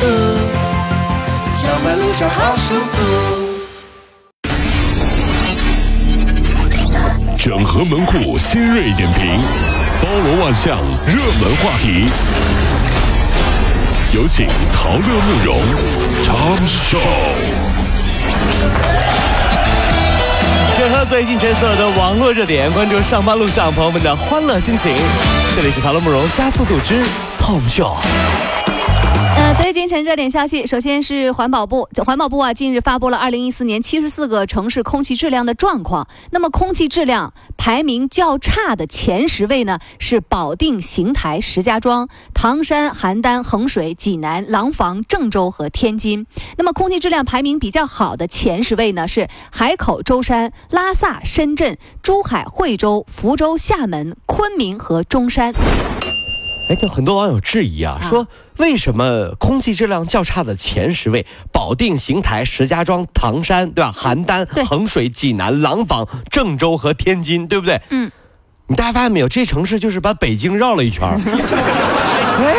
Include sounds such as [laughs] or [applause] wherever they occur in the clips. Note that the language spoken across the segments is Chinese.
服，上班路上好舒服。整合门户新锐点评，包罗万象，热门话题。有请陶乐慕容长寿。整合最近角色的网络热点，关注上班路上朋友们的欢乐心情。这里是陶乐慕容加速度之 Tom Show。最近城热点消息，首先是环保部，环保部啊，近日发布了二零一四年七十四个城市空气质量的状况。那么，空气质量排名较差的前十位呢，是保定、邢台、石家庄、唐山、邯郸、衡水、济南、廊坊、郑州和天津。那么，空气质量排名比较好的前十位呢，是海口、舟山、拉萨、深圳、珠海、惠州、福州、厦门、昆明和中山。哎，就很多网友质疑啊，说为什么空气质量较差的前十位，保定、邢台、石家庄、唐山，对吧？邯郸、衡水、济南、廊坊、郑州和天津，对不对？嗯，你大家发现没有？这城市就是把北京绕了一圈 [laughs] 哎。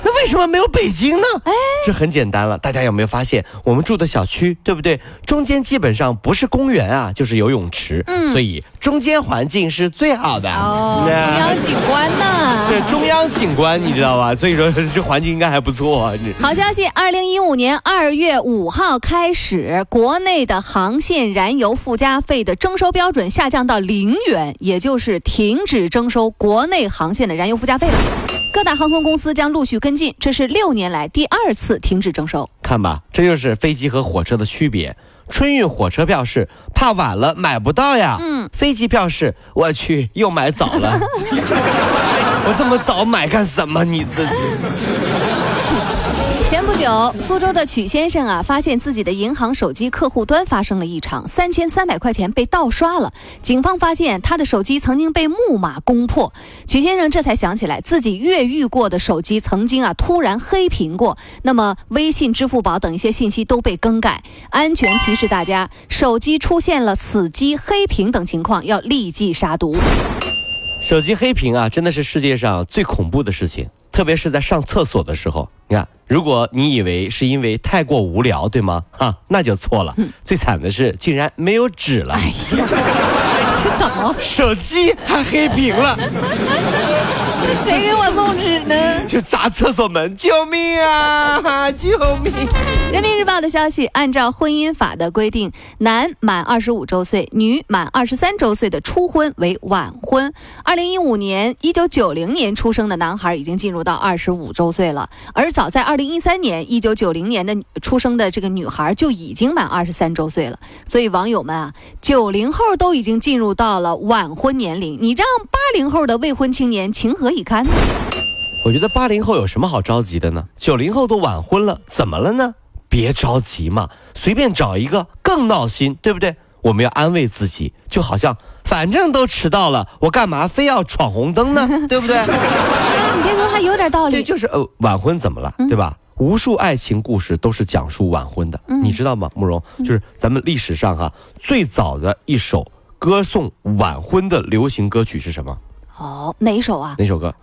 那为什么没有北京呢？哎，这很简单了。大家有没有发现，我们住的小区，对不对？中间基本上不是公园啊，就是游泳池。嗯，所以中间环境是最好的。哦，中央景观呢？这中央景观你知道吧？所以说这环境应该还不错。好消息，二零一五年二月五号开始，国内的航线燃油附加费的征收标准下降到零元，也就是停止征收国内航线的燃油附加费了。各大航空公司将陆续跟进，这是六年来第二次停止征收。看吧，这就是飞机和火车的区别。春运火车票是怕晚了买不到呀，嗯，飞机票是我去又买早了，[laughs] 我这么早买干什么？你这。前不久，苏州的曲先生啊，发现自己的银行手机客户端发生了异常，三千三百块钱被盗刷了。警方发现他的手机曾经被木马攻破，曲先生这才想起来自己越狱过的手机曾经啊突然黑屏过，那么微信、支付宝等一些信息都被更改。安全提示大家，手机出现了死机、黑屏等情况，要立即杀毒。手机黑屏啊，真的是世界上最恐怖的事情。特别是在上厕所的时候，你看，如果你以为是因为太过无聊，对吗？哈，那就错了。最惨的是，竟然没有纸了。哎呀，[laughs] 这怎么？手机还黑屏了。谁给我送纸呢？就砸厕所门！救命啊！[laughs] 救命！人民日报的消息，按照婚姻法的规定，男满二十五周岁，女满二十三周岁的初婚为晚婚。二零一五年，一九九零年出生的男孩已经进入到二十五周岁了，而早在二零一三年，一九九零年的出生的这个女孩就已经满二十三周岁了。所以网友们啊，九零后都已经进入到了晚婚年龄，你让八零后的未婚青年情何以？你看，我觉得八零后有什么好着急的呢？九零后都晚婚了，怎么了呢？别着急嘛，随便找一个更闹心，对不对？我们要安慰自己，就好像反正都迟到了，我干嘛非要闯红灯呢？[laughs] 对不对？你别说，还有点道理。对，就是呃，晚婚怎么了？对吧？无数爱情故事都是讲述晚婚的，你知道吗？慕容，就是咱们历史上哈最早的一首歌颂晚婚的流行歌曲是什么？哦，哪一首啊？哪首歌？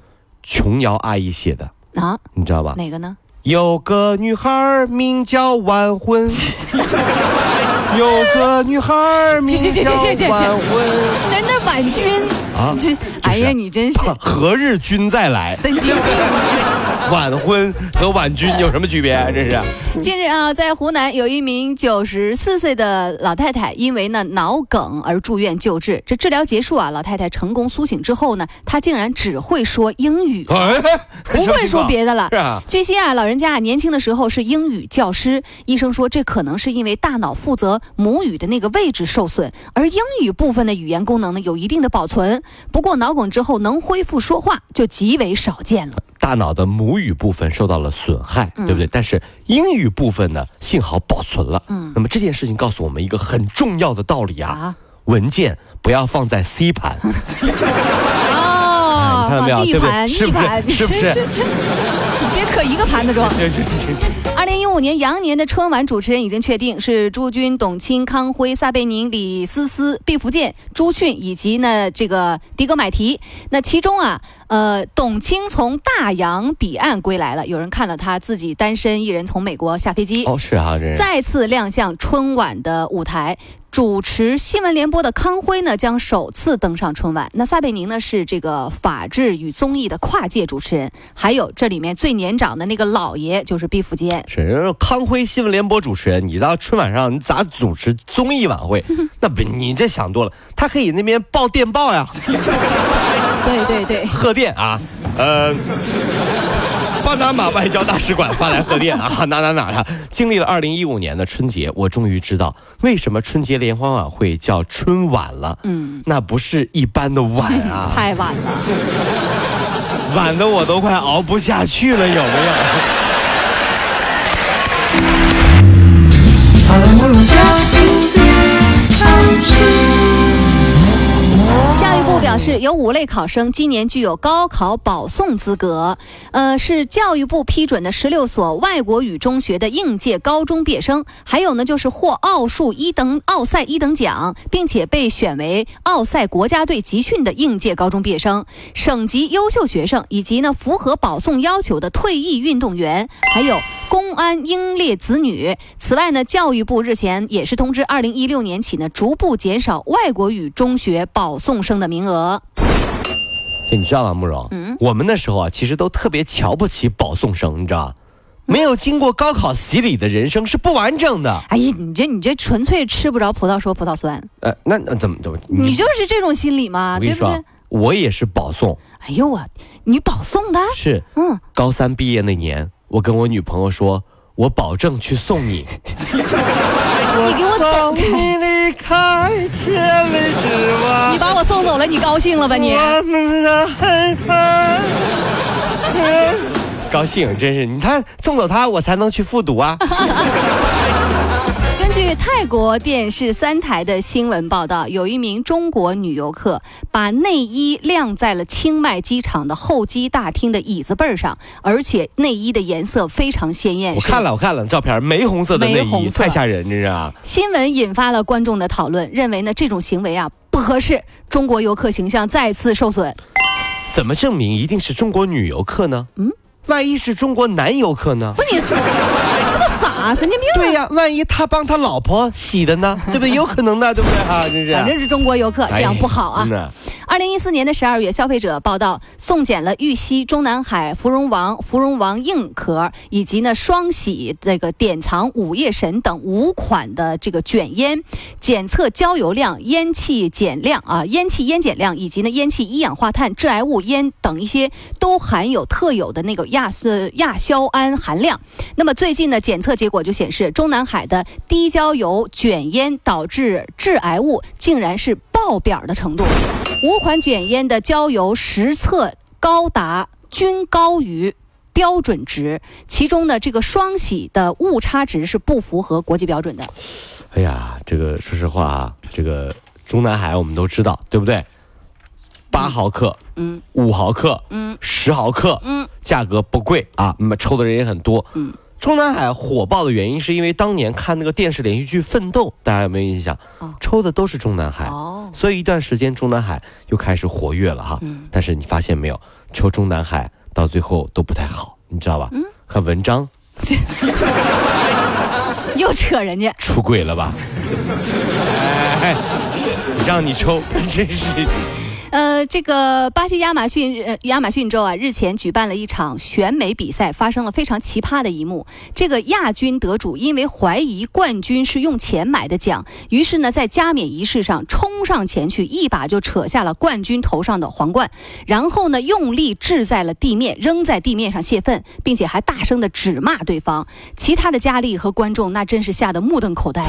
琼瑶阿姨写的啊，你知道吧？哪个呢？有个女孩名叫晚婚，[laughs] 有个女孩名叫晚婚。人那婉君啊，这哎呀，你真是何日君再来？神经病。晚婚和晚君有什么区别？这是。近日啊，在湖南有一名九十四岁的老太太，因为呢脑梗而住院救治。这治疗结束啊，老太太成功苏醒之后呢，她竟然只会说英语，[laughs] 不会说别的了。啊据悉啊，老人家年轻的时候是英语教师，医生说这可能是因为大脑负责母语的那个位置受损，而英语部分的语言功能呢有一定的保存。不过脑梗之后能恢复说话就极为少见了。大脑的母语部分受到了损害，对不对？但是英语部分呢，幸好保存了。嗯，那么这件事情告诉我们一个很重要的道理啊：文件不要放在 C 盘。[laughs] 哦，[laughs] 你看到没有？对不对？是不是？是不是？[laughs] 别可一个盘子装。二零一五年羊年的春晚主持人已经确定是朱军、董卿、康辉、撒贝宁、李思思、毕福剑、朱迅以及呢这个迪格买提。那其中啊，呃，董卿从大洋彼岸归来了，有人看到他自己单身一人从美国下飞机，哦是啊，这再次亮相春晚的舞台。主持新闻联播的康辉呢，将首次登上春晚。那撒贝宁呢，是这个法制与综艺的跨界主持人。还有这里面最年长的那个老爷，就是毕福剑。是康辉新闻联播主持人，你到春晚上你咋主持综艺晚会？那不你这想多了，他可以那边报电报呀，[laughs] 对对对，贺电啊，呃。巴拿马外交大使馆发来贺电啊，[laughs] 哪哪哪啊！经历了二零一五年的春节，我终于知道为什么春节联欢晚会叫春晚了。嗯，那不是一般的晚啊，[laughs] 太晚了，[laughs] 晚的我都快熬不下去了，有没有？教育部表示，有五类考生今年具有高考保送资格，呃，是教育部批准的十六所外国语中学的应届高中毕业生，还有呢就是获奥数一等奥赛一等奖，并且被选为奥赛国家队集训的应届高中毕业生、省级优秀学生，以及呢符合保送要求的退役运动员，还有公安英烈子女。此外呢，教育部日前也是通知，二零一六年起呢，逐步减少外国语中学保送生的名额。你知道吗，慕容？嗯，我们那时候啊，其实都特别瞧不起保送生，你知道没有经过高考洗礼的人生是不完整的。哎呀，你这你这纯粹吃不着葡萄说葡萄酸。呃，那那怎么怎么？你就是这种心理嘛？对不对？我也是保送。哎呦我，你保送的？是。嗯。高三毕业那年，我跟我女朋友说，我保证去送你。[laughs] 你给我走开！你把我送走了，你高兴了吧你？[laughs] 高兴，真是！你看送走他，我才能去复读啊。[laughs] 据泰国电视三台的新闻报道，有一名中国女游客把内衣晾在了清迈机场的候机大厅的椅子背上，而且内衣的颜色非常鲜艳。我看了，我看了照片，玫红色的内衣，太吓人，这是啊。新闻引发了观众的讨论，认为呢这种行为啊不合适，中国游客形象再次受损。怎么证明一定是中国女游客呢？嗯，万一是中国男游客呢？不，你。啊，神经病！对呀，万一他帮他老婆洗的呢？对不对？有可能的，对不对啊？真是，反正是中国游客，这样不好啊。二零一四年的十二月，消费者报道送检了玉溪中南海芙蓉王、芙蓉王硬壳以及呢双喜这个典藏午夜神等五款的这个卷烟，检测焦油量、烟气减量啊，烟气烟碱量以及呢烟气一氧化碳致癌物烟等一些都含有特有的那个亚色亚硝胺含量。那么最近的检测结果就显示，中南海的低焦油卷烟导致致癌物竟然是爆表的程度。五款卷烟的焦油实测高达均高于标准值，其中呢，这个双喜的误差值是不符合国际标准的。哎呀，这个说实话啊，这个中南海我们都知道，对不对？八毫克，嗯，五毫克，嗯，十毫克，嗯，价格不贵啊，那么抽的人也很多，嗯。中南海火爆的原因是因为当年看那个电视连续剧《奋斗》，大家有没有印象？抽的都是中南海，所以一段时间中南海又开始活跃了哈。但是你发现没有，抽中南海到最后都不太好，你知道吧？看文章，[laughs] 又扯人家出轨了吧？[laughs] 哎，让你抽，真是。呃，这个巴西亚马逊呃亚马逊州啊，日前举办了一场选美比赛，发生了非常奇葩的一幕。这个亚军得主因为怀疑冠军是用钱买的奖，于是呢，在加冕仪式上冲上前去，一把就扯下了冠军头上的皇冠，然后呢，用力掷在了地面，扔在地面上泄愤，并且还大声的指骂对方。其他的佳丽和观众那真是吓得目瞪口呆。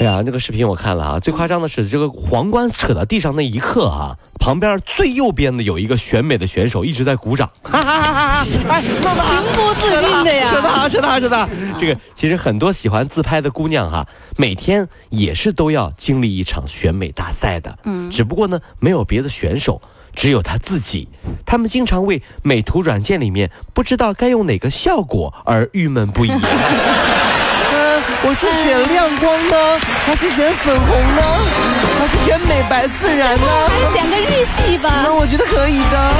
哎呀，那个视频我看了啊，最夸张的是这个皇冠扯到地上那一刻啊，旁边最右边的有一个选美的选手一直在鼓掌，[laughs] 哈哈哈哈哎情不自禁的呀，扯的扯的扯的。这个其实很多喜欢自拍的姑娘哈，每天也是都要经历一场选美大赛的，嗯，只不过呢没有别的选手，只有她自己。他们经常为美图软件里面不知道该用哪个效果而郁闷不已。[laughs] 嗯，我是选亮光呢，还是选粉红呢，还是选美白自然呢？还是选个日系吧。那我觉得可以的。